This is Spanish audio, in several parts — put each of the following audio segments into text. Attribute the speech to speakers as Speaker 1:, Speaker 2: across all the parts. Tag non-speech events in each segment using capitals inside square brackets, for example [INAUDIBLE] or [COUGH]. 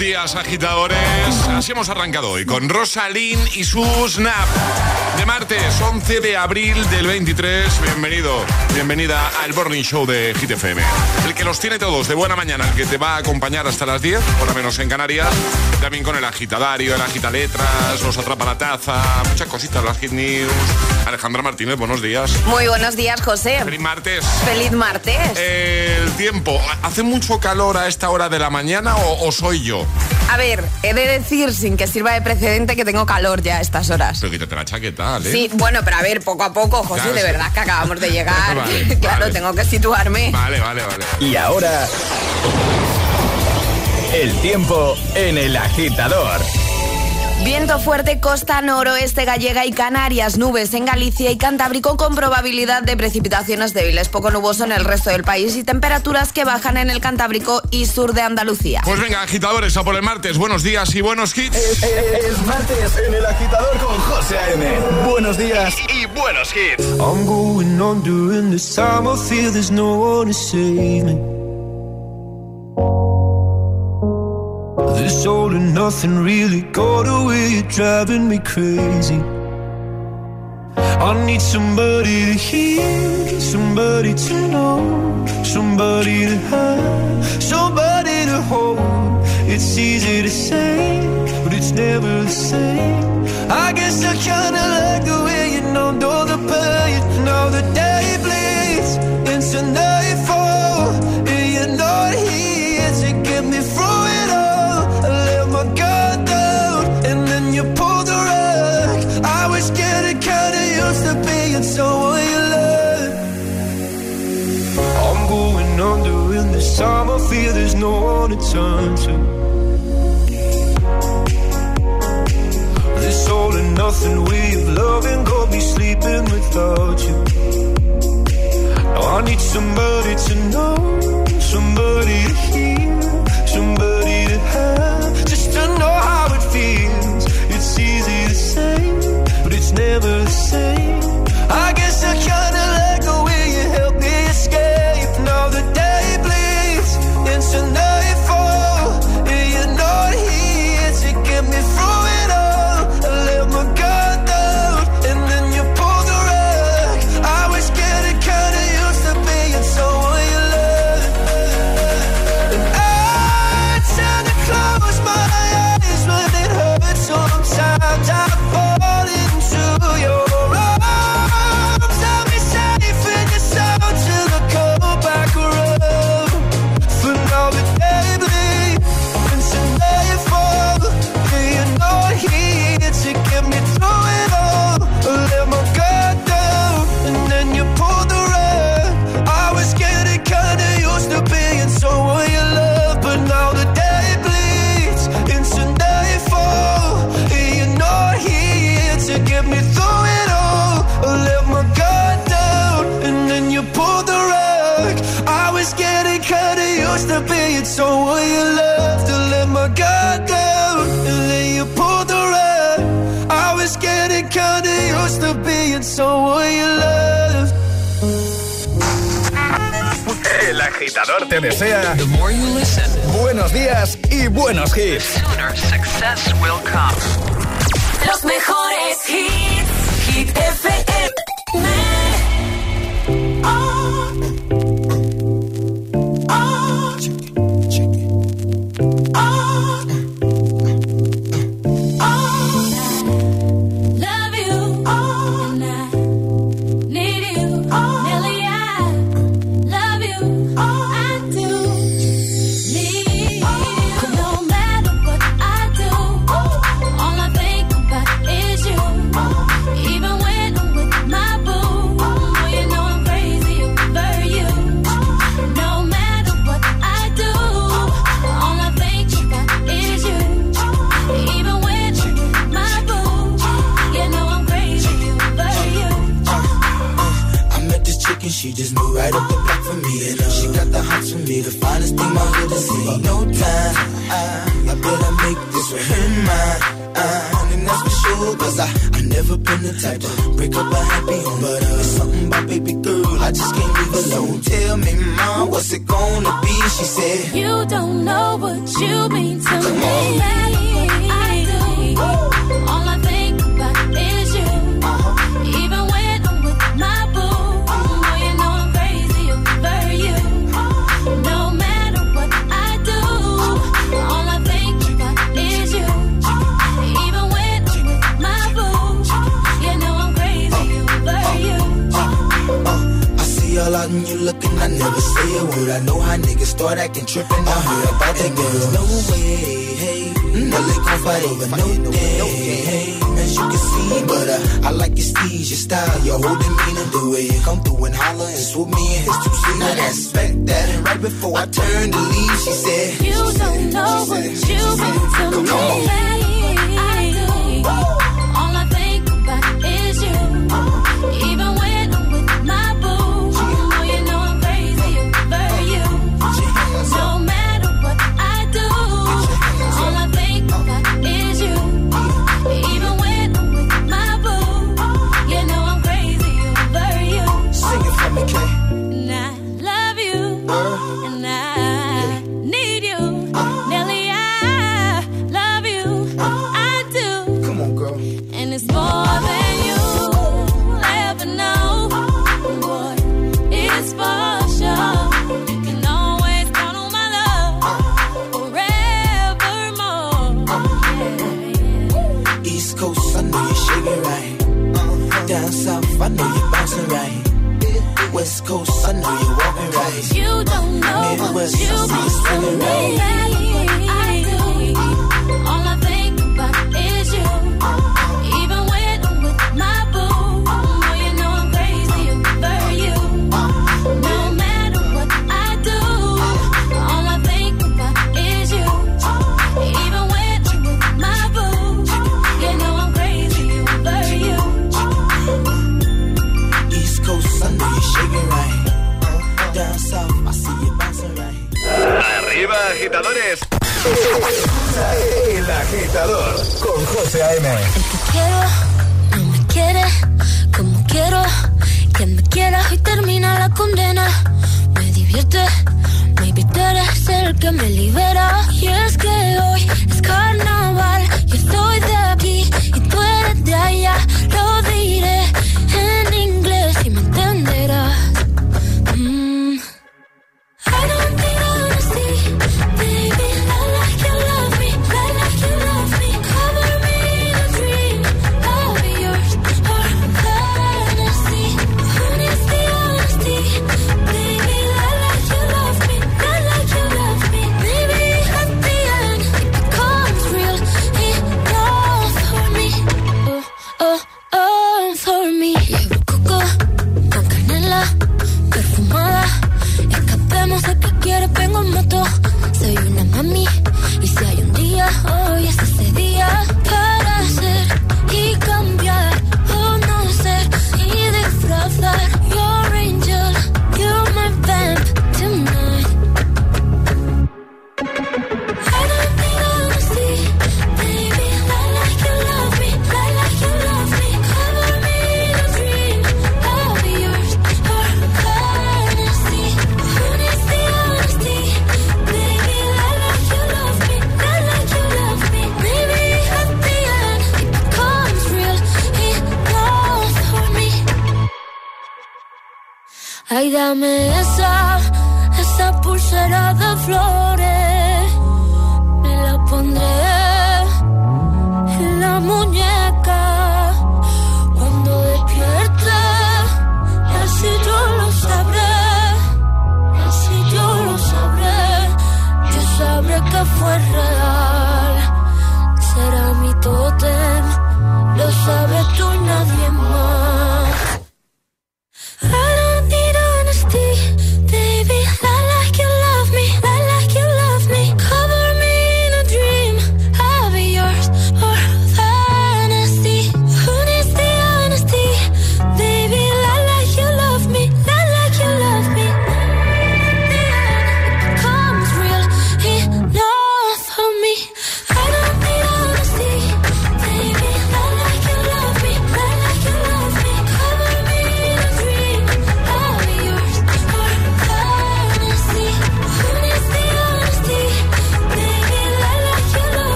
Speaker 1: Días, agitadores. Así hemos arrancado hoy con Rosalind y su Snap. De martes 11 de abril del 23. Bienvenido, bienvenida al Morning Show de Hit FM. El que los tiene todos de buena mañana, el que te va a acompañar hasta las 10, por lo menos en Canarias. También con el agitadario, el agitaletras, los atrapa la taza, muchas cositas, las Hit News. Alejandra Martínez, buenos días.
Speaker 2: Muy buenos días, José.
Speaker 1: Feliz martes.
Speaker 2: Feliz martes.
Speaker 1: El tiempo, ¿hace mucho calor a esta hora de la mañana o, o soy yo?
Speaker 2: A ver, he de decir, sin que sirva de precedente, que tengo calor ya a estas horas.
Speaker 1: Pero quítate la chaqueta, ¿eh?
Speaker 2: Sí, bueno, pero a ver, poco a poco, José,
Speaker 1: Claro,
Speaker 2: de
Speaker 1: sí.
Speaker 2: verdad que acabamos de [LAUGHS] llegar.
Speaker 1: Vale, [LAUGHS]
Speaker 2: claro,
Speaker 1: vale.
Speaker 2: tengo que situarme.
Speaker 1: Vale, vale, vale.
Speaker 3: Y ahora. El tiempo en el agitador.
Speaker 2: Viento fuerte costa noroeste gallega y Canarias, nubes en Galicia y Cantábrico con probabilidad de precipitaciones débiles, poco nuboso en el resto del país y temperaturas que bajan en el Cantábrico y sur de Andalucía.
Speaker 1: Pues venga, agitadores, a por el martes. Buenos días y buenos hits.
Speaker 3: Es, es martes en el agitador con José A.M. Buenos días.
Speaker 1: Y buenos hits.
Speaker 4: I'm going on during this time. I feel there's no one to save me. This all and nothing really got away, driving me crazy. I need somebody to hear, somebody to know, somebody to have, somebody to hold. It's easy to say, but it's never the same. I guess I kinda like the way you know, know the pain. José time I feel there's no one to turn to. This all and nothing we've loving got me sleeping without you. Now I need somebody to know, somebody to hear.
Speaker 3: agitador te desea
Speaker 5: listen,
Speaker 3: buenos días y buenos hits.
Speaker 6: Los mejores.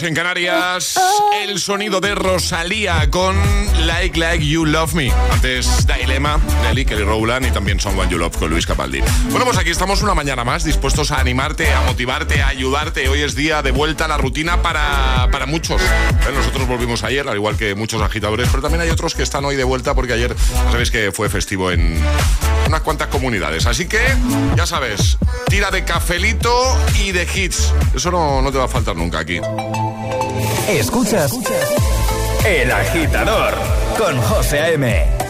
Speaker 1: Menos en Canarias. El sonido de Rosalía con Like Like You Love Me. Antes Dilema, Nelly, Kelly Rowland y también Someone You Love con Luis Capaldi. Bueno, pues aquí estamos una mañana más, dispuestos a animarte, a motivarte, a ayudarte. Hoy es día de vuelta a la rutina para, para muchos. Eh, Nosotros volvimos ayer, al igual que muchos agitadores, pero también hay otros que están hoy de vuelta porque ayer, sabéis que fue festivo en unas cuantas comunidades. Así que, ya sabes, tira de cafelito y de hits. Eso no, no te va a faltar nunca aquí.
Speaker 3: Escuchas El Agitador con José A.M.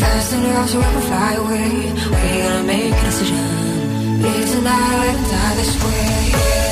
Speaker 7: Fast enough so I can fly away. We gotta make a decision. Live tonight and die this way.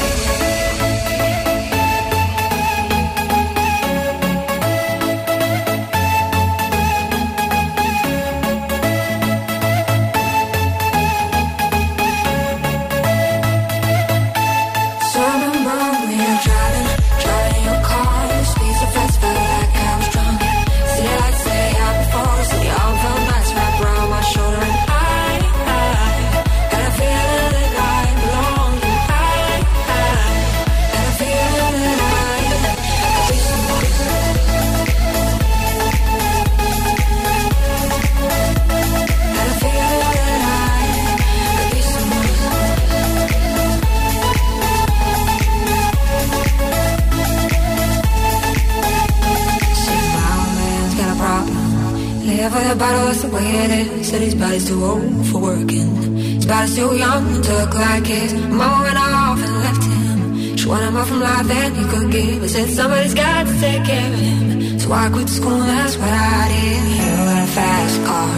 Speaker 7: Too old for working. His body's too young to look like his. Mom went off and left him. She wanted more from life than he could give. I said somebody's got to take care of him. So I quit school, that's what I did. You got a fast car.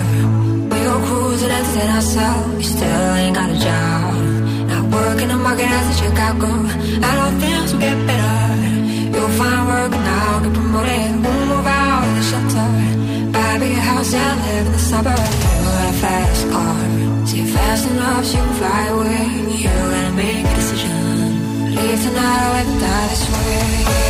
Speaker 7: We go cruising, entertain ourselves. You still ain't got a job. Not working the market as a Chicago. I know things will get better. You'll find work and I'll get promoted. We'll move out of the shelter. Buy a bigger house and live in the suburbs. Fast car. See fast enough so you can fly away. You gotta make a decision. Leave tonight or let die this way.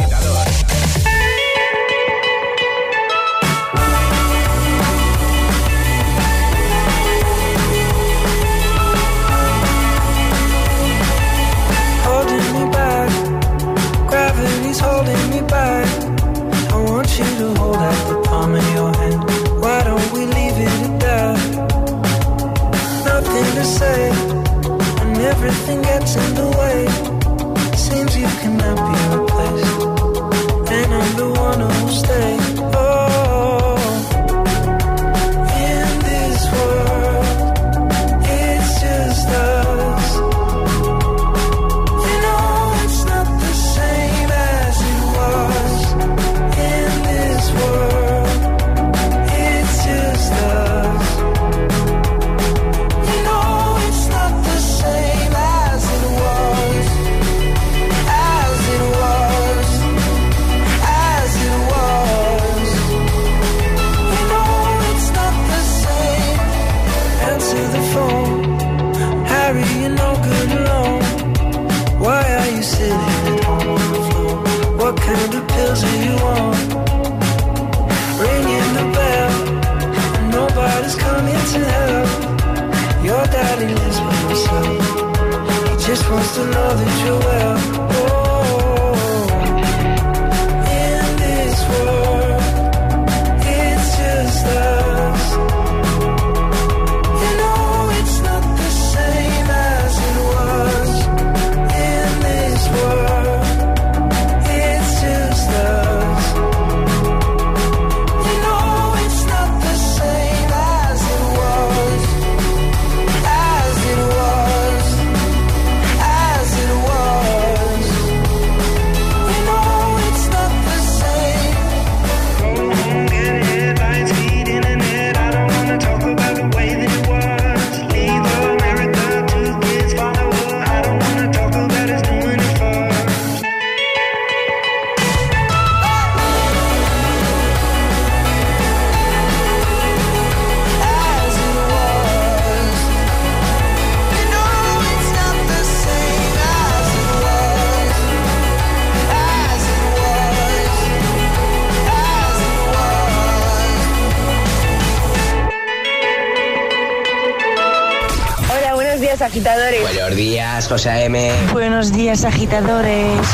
Speaker 8: José A.M.
Speaker 3: Buenos días, agitadores.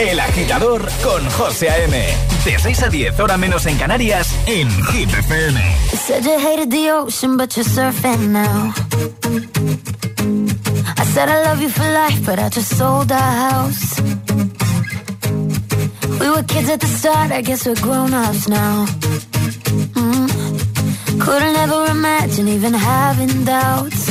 Speaker 9: El Agitador con José A.M. De 6 a 10, hora menos en Canarias, en Hit FM.
Speaker 10: You said you hated the ocean, but you're surfing now. I said I love you for life, but I just sold our house. We were kids at the start, I guess we're grown ups now. Mm. Couldn't ever imagine even having doubts,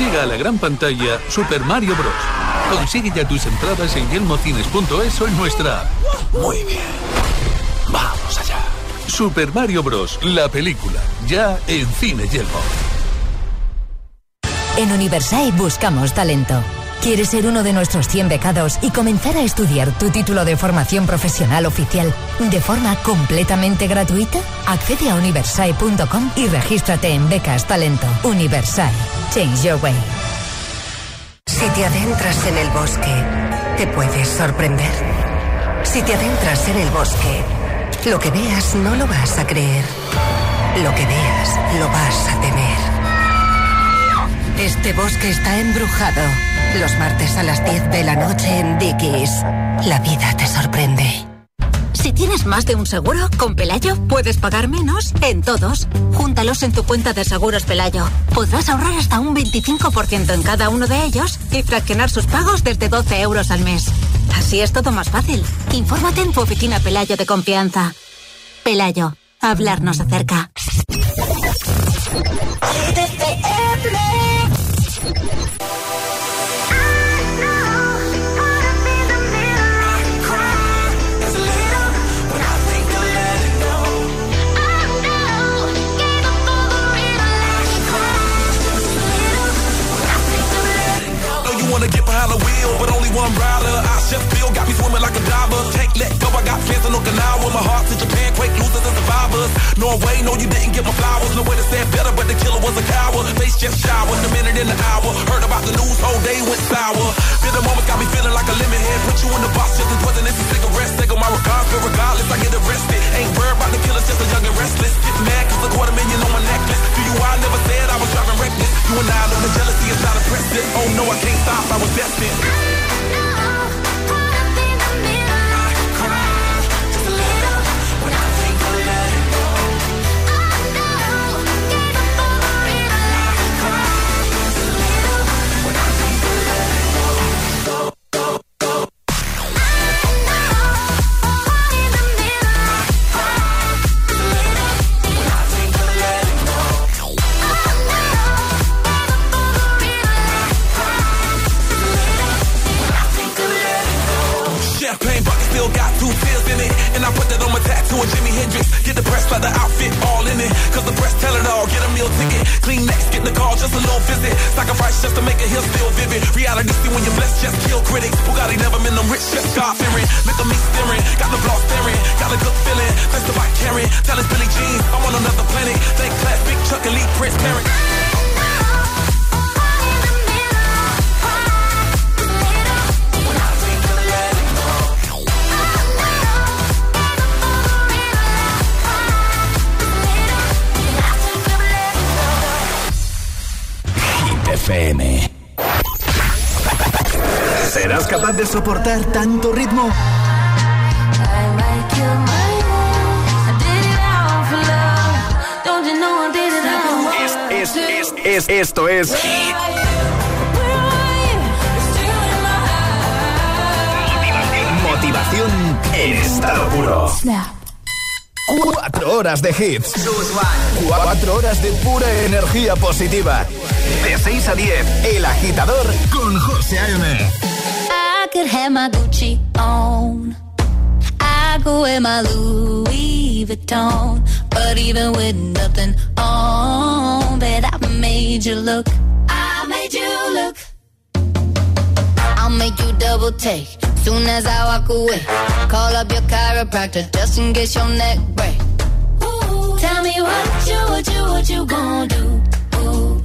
Speaker 11: Llega a la gran pantalla Super Mario Bros. Consigue ya tus entradas en yelmocines.es o en nuestra. Muy bien. Vamos allá. Super Mario Bros. La película. Ya en Cine Yelmo.
Speaker 12: En Universal buscamos talento. ¿Quieres ser uno de nuestros 100 becados y comenzar a estudiar tu título de formación profesional oficial de forma completamente gratuita? Accede a universal.com y regístrate en Becas Talento. Universal. Change your way.
Speaker 13: Si te adentras en el bosque, te puedes sorprender. Si te adentras en el bosque, lo que veas no lo vas a creer. Lo que veas lo vas a temer. Este bosque está embrujado. Los martes a las 10 de la noche en Dickies. La vida te sorprende.
Speaker 14: Si tienes más de un seguro, con Pelayo puedes pagar menos en todos. Júntalos en tu cuenta de seguros Pelayo. Podrás ahorrar hasta un 25% en cada uno de ellos y fraccionar sus pagos desde 12 euros al mes. Así es todo más fácil. Infórmate en tu oficina Pelayo de confianza. Pelayo, hablarnos acerca.
Speaker 15: Only. I chef feel got me swimming like a diver. Can't let go, I got fans in Okinawa. My heart's in Japan, quake losers and survivors. Norway, no, you didn't get my flowers. No way to say it better, but the killer was a coward. Face just shower, a minute in the hour. Heard about the news, whole day went sour. Feel the moment got me feeling like a lemon head. Put you in the box, just as wasn't this a cigarette. Take on my regards, but regardless, I get arrested. Ain't worried about the killers, just a young and restless. Get mad, cause a quarter million on my necklace. Do you, I never said I was driving reckless. You and I know the jealousy is not a precedent. Oh no, I can't stop, I was destined. To it here still vivid. Reality see when you're blessed, just kill critics. Bugatti never been them rich, just God fearing. Look at me staring, got the block staring. Got a good feeling, that's the bike carrying. Tell us Billy Jean, I'm on another planet. Thank class, big Chuck, elite, Prince, parent.
Speaker 3: Capaz de soportar tanto ritmo? Es, es, es, esto es Hit. Motivación en estado puro. Cuatro horas de hits. Cuatro horas de pura energía positiva. De 6 a 10, El Agitador con José A.M.
Speaker 16: I could have my Gucci on. I go wear my Louis Vuitton. But even with nothing on, bet I made you look. I made you look. I'll make you double take. Soon as I walk away, call up your chiropractor just in case your neck break. Ooh, tell me what you, what you, what you gonna do? Ooh.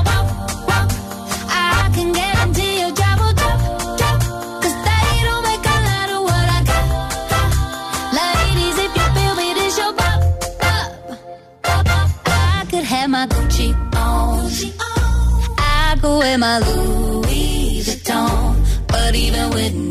Speaker 16: wear my Louis Vuitton. But even with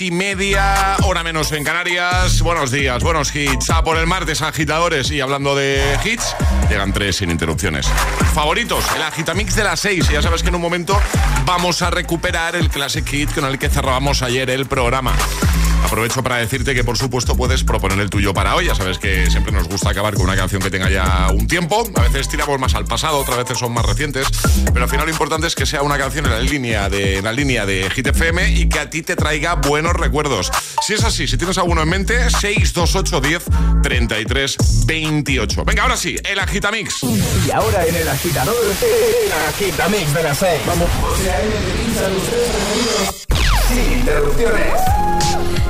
Speaker 1: Y media, hora menos en Canarias. Buenos días, buenos hits. A por el martes, agitadores. Y hablando de hits, llegan tres sin interrupciones. Favoritos, el agitamix de las seis. Ya sabes que en un momento vamos a recuperar el Classic Hit con el que cerrábamos ayer el programa. Aprovecho para decirte que por supuesto puedes proponer el tuyo para hoy. Ya sabes que siempre nos gusta acabar con una canción que tenga ya un tiempo. A veces tiramos más al pasado, otras veces son más recientes. Pero al final lo importante es que sea una canción en la línea de, en la línea de Hit FM y que a ti te traiga buenos recuerdos. Si es así, si tienes alguno en mente, 628 10 33 28. Venga, ahora sí, el Agitamix.
Speaker 3: Y ahora en el agitador, el agitamix de las 6. Vamos. Sin interrupciones.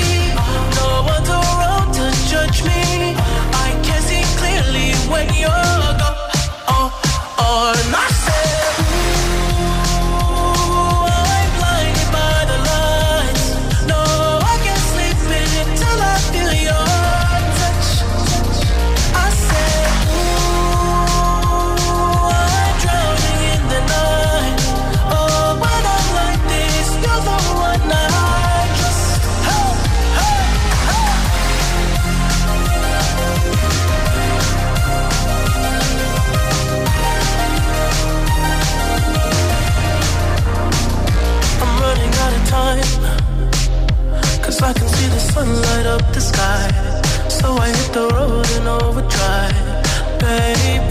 Speaker 17: and light up the sky. So I hit the road in overdrive, baby.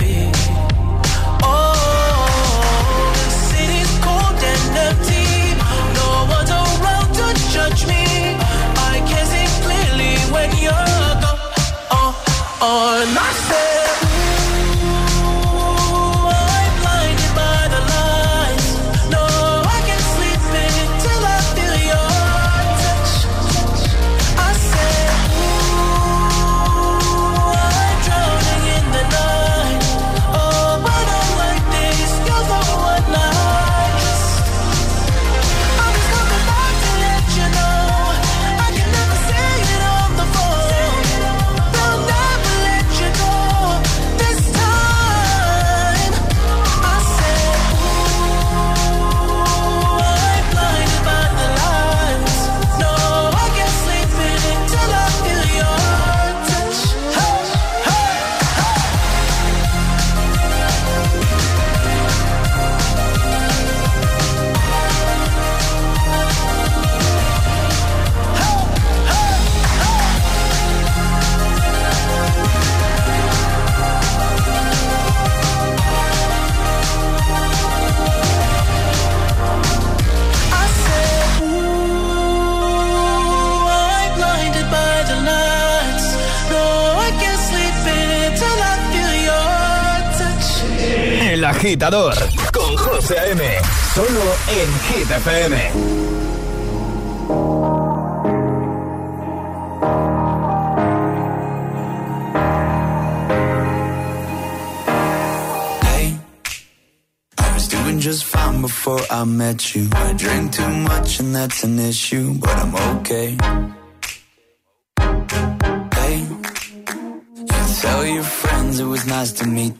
Speaker 16: agitador con José A.M. Solo en Hit FM.
Speaker 4: Hey, I was doing just fine before I met you. I drink too much and that's an issue, but I'm okay. Hey, you tell your friends it was nice to meet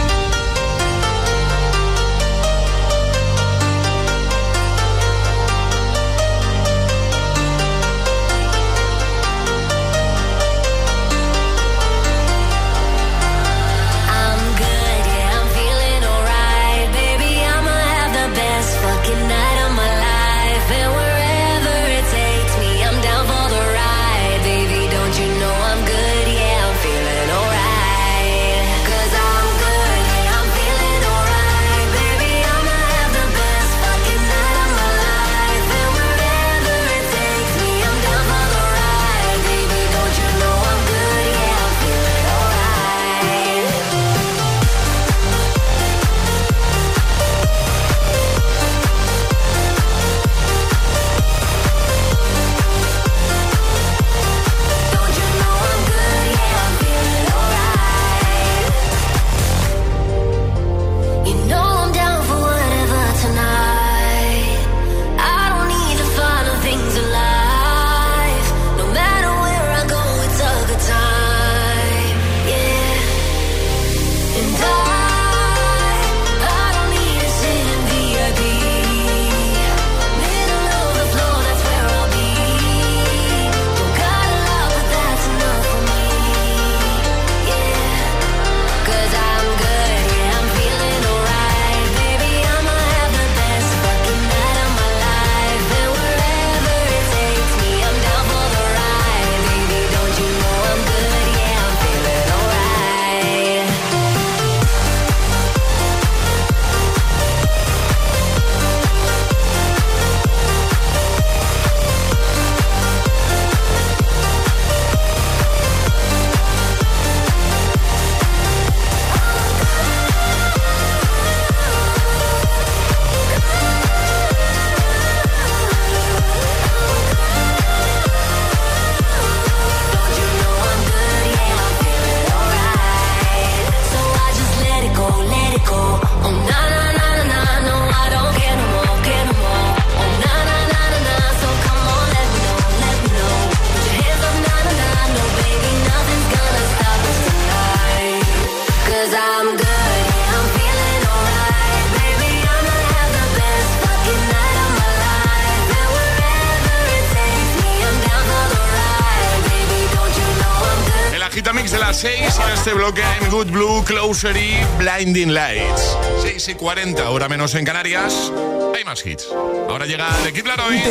Speaker 1: Closer y Blinding Lights. 6 y 40, hora menos en Canarias. Hay más hits. Ahora llega The Kid Laroi.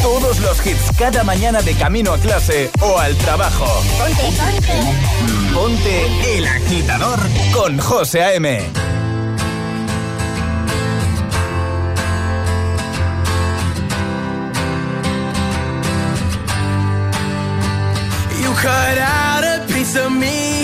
Speaker 3: Todos, los hits, cada mañana de camino a clase o al trabajo.
Speaker 6: Ponte,
Speaker 3: el agitador con José A.M.
Speaker 17: cut out a piece me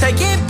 Speaker 17: take it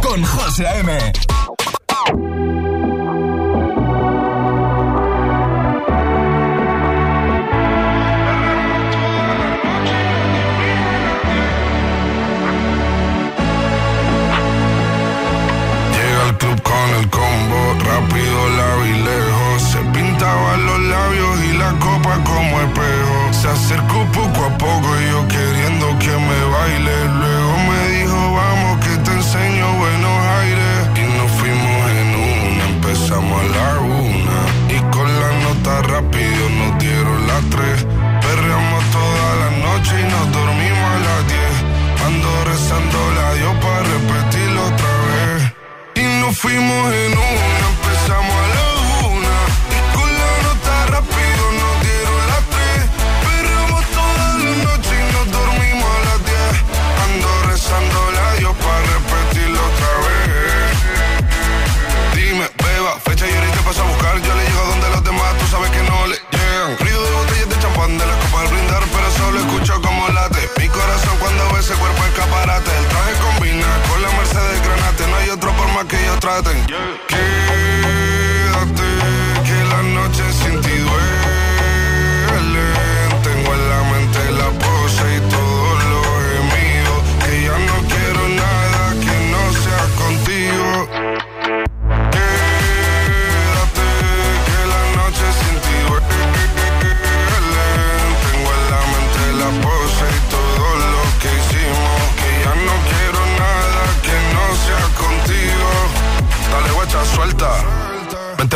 Speaker 3: con José A.M.
Speaker 18: Llega al club con el combo, rápido la vi lejos. Se pintaban los labios y la copa como espejo. Se acercó. traten. Yeah. Que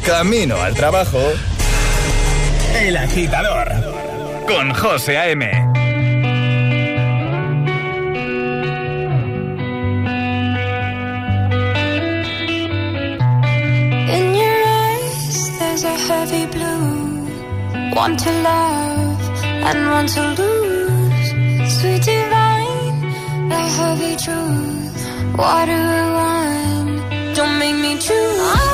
Speaker 3: Camino al trabajo. El agitador. Con José A.M.
Speaker 10: In your eyes, there's a heavy blue. One to love and one to lose. Sweet divine, the heavy truth. Water and wine. Don't make me choose.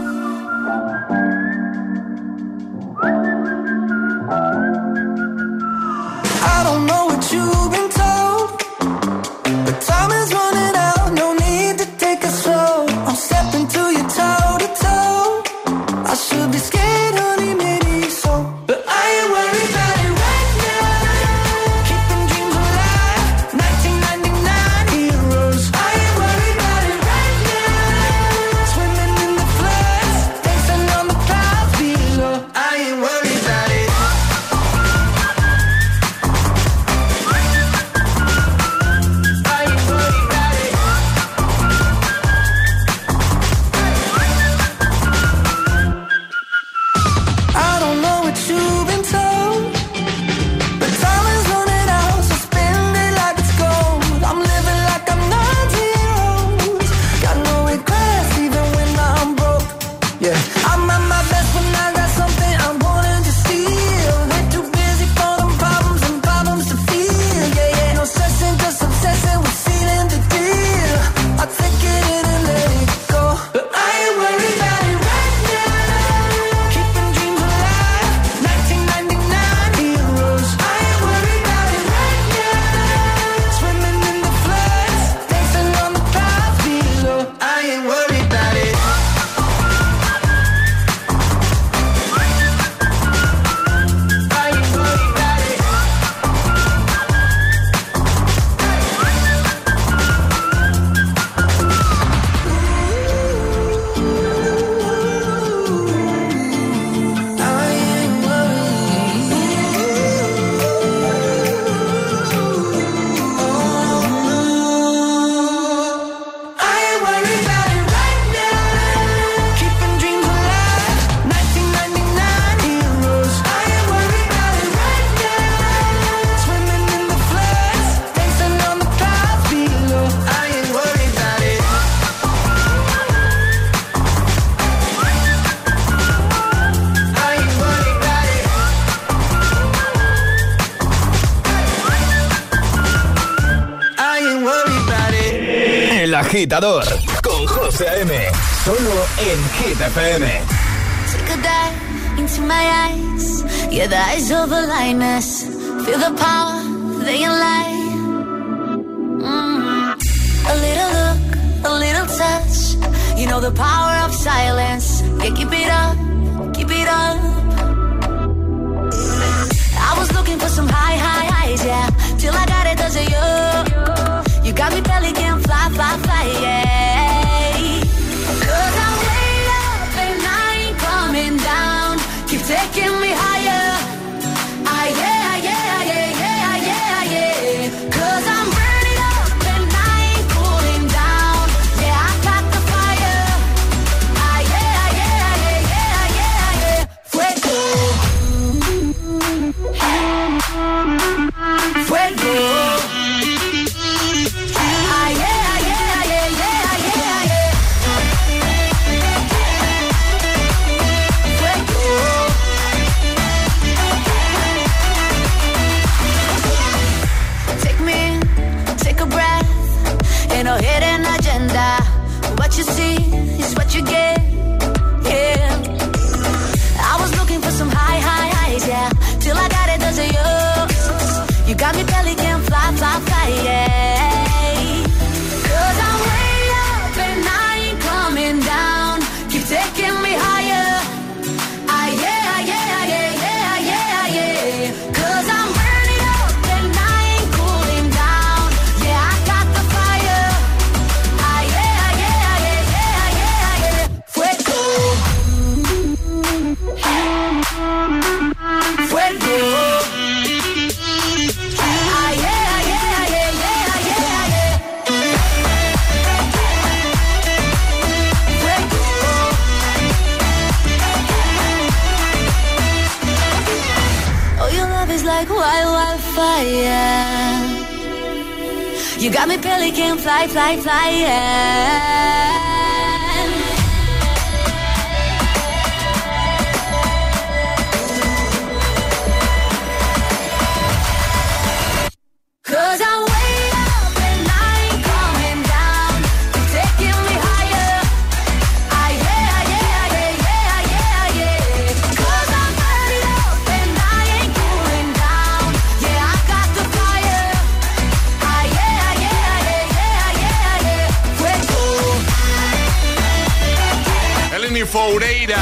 Speaker 3: Agitador con José A.M. Solo en Hit FM.
Speaker 16: Take a dive into my eyes. Yeah, the eyes of a lioness. Feel the power, they lie. Mm. A little look, a little touch. You know the power of silence. Yeah, keep it up, keep it up. I was looking for some high, high highs, yeah. Till I got it, does it you? You got me belly can fly, fly, fly, yeah. Charlie can fly, fly, fly, yeah.
Speaker 1: Foureira.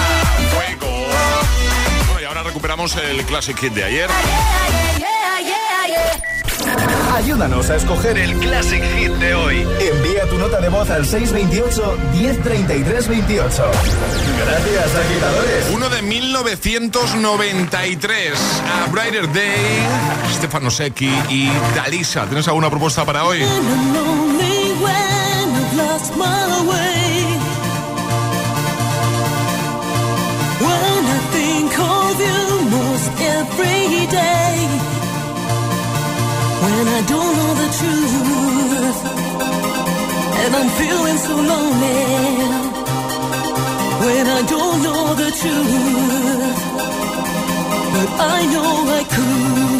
Speaker 1: Fuego. Bueno, y ahora recuperamos el Classic Hit de ayer.
Speaker 3: Ayúdanos a escoger el Classic Hit de hoy. Envía tu nota de voz al 628 1033 28. Gracias, agitadores.
Speaker 1: Uno de 1993, A Brighter Day, Stefano Secchi y Dalisa. ¿Tienes alguna propuesta para hoy?
Speaker 6: Every day. When I don't know the truth. And I'm feeling so lonely. When I don't know the truth. But I know I could. Could